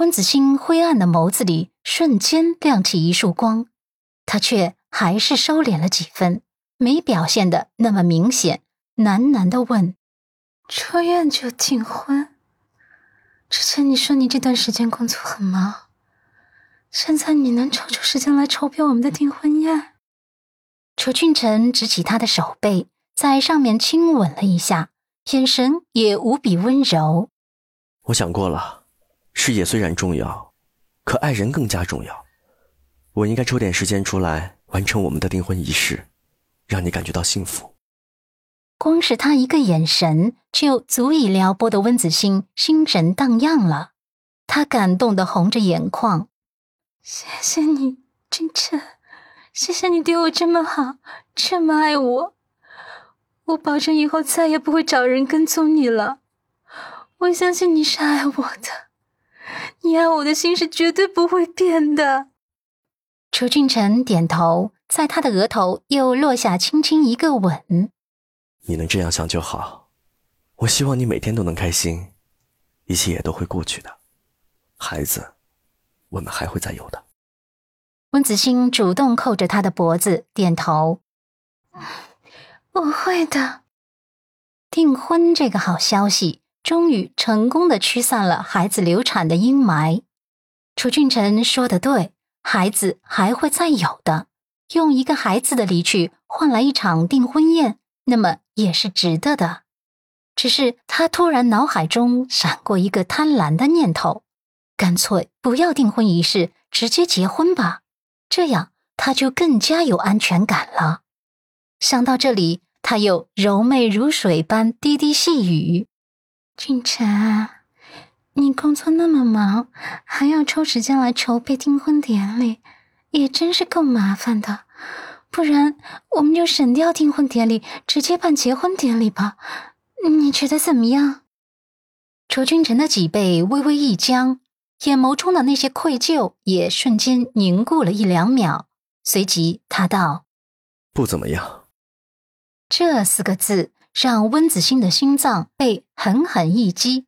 温子欣灰暗的眸子里瞬间亮起一束光，他却还是收敛了几分，没表现的那么明显，喃喃的问：“出院就订婚？之前你说你这段时间工作很忙，现在你能抽出时间来筹备我们的订婚宴？”楚俊辰执起他的手背，在上面亲吻了一下，眼神也无比温柔。我想过了，事业虽然重要，可爱人更加重要。我应该抽点时间出来完成我们的订婚仪式，让你感觉到幸福。光是他一个眼神，就足以撩拨的温子欣心神荡漾了。他感动的红着眼眶：“谢谢你，君辰。”谢谢你对我这么好，这么爱我。我保证以后再也不会找人跟踪你了。我相信你是爱我的，你爱我的心是绝对不会变的。楚俊辰点头，在他的额头又落下轻轻一个吻。你能这样想就好。我希望你每天都能开心，一切也都会过去的。孩子，我们还会再有的。温子欣主动扣着他的脖子，点头：“ 我会的。”订婚这个好消息，终于成功的驱散了孩子流产的阴霾。楚俊辰说的对，孩子还会再有的。用一个孩子的离去换来一场订婚宴，那么也是值得的。只是他突然脑海中闪过一个贪婪的念头：干脆不要订婚仪式，直接结婚吧。这样他就更加有安全感了。想到这里，他又柔媚如水般滴滴细语：“俊辰，你工作那么忙，还要抽时间来筹备订婚典礼，也真是够麻烦的。不然，我们就省掉订婚典礼，直接办结婚典礼吧。你觉得怎么样？”楚君辰的脊背微微一僵。眼眸中的那些愧疚也瞬间凝固了一两秒，随即他道：“不怎么样。”这四个字让温子欣的心脏被狠狠一击，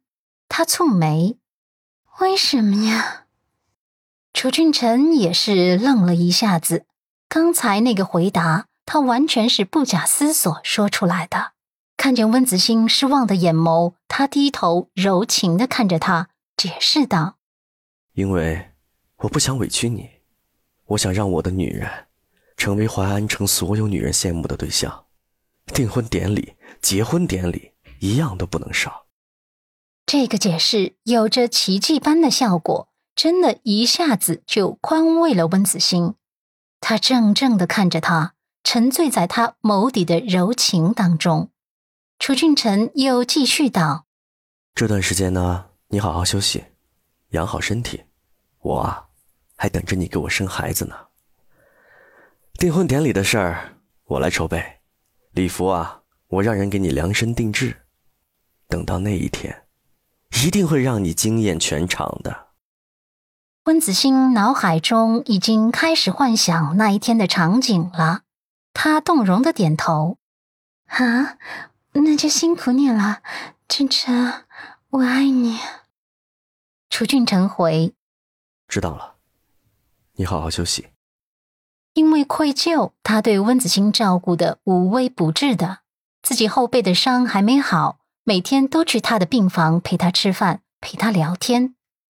他蹙眉：“为什么呀？”楚俊辰也是愣了一下子，刚才那个回答他完全是不假思索说出来的。看见温子欣失望的眼眸，他低头柔情的看着他，解释道。因为我不想委屈你，我想让我的女人成为淮安城所有女人羡慕的对象，订婚典礼、结婚典礼一样都不能少。这个解释有着奇迹般的效果，真的一下子就宽慰了温子欣。他怔怔的看着他，沉醉在他眸底的柔情当中。楚俊辰又继续道：“这段时间呢，你好好休息。”养好身体，我啊，还等着你给我生孩子呢。订婚典礼的事儿我来筹备，礼服啊，我让人给你量身定制。等到那一天，一定会让你惊艳全场的。温子欣脑海中已经开始幻想那一天的场景了，他动容的点头：“啊，那就辛苦你了，晨晨，我爱你。”楚俊辰回，知道了，你好好休息。因为愧疚，他对温子欣照顾的无微不至的。自己后背的伤还没好，每天都去他的病房陪他吃饭，陪他聊天。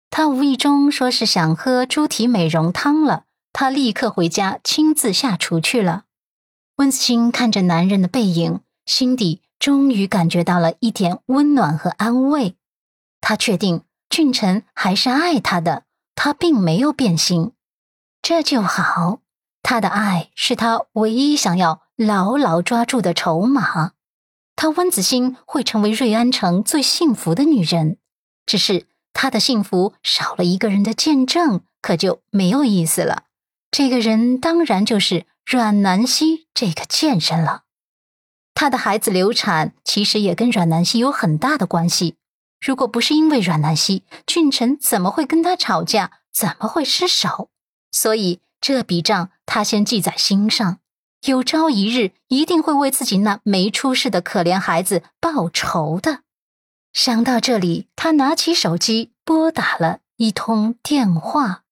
他无意中说是想喝猪蹄美容汤了，他立刻回家亲自下厨去了。温子欣看着男人的背影，心底终于感觉到了一点温暖和安慰。他确定。俊臣还是爱他的，他并没有变心，这就好。他的爱是他唯一想要牢牢抓住的筹码。他温子欣会成为瑞安城最幸福的女人，只是他的幸福少了一个人的见证，可就没有意思了。这个人当然就是阮南希这个贱人了。他的孩子流产，其实也跟阮南希有很大的关系。如果不是因为阮南希，俊臣怎么会跟他吵架？怎么会失手？所以这笔账他先记在心上，有朝一日一定会为自己那没出世的可怜孩子报仇的。想到这里，他拿起手机拨打了一通电话。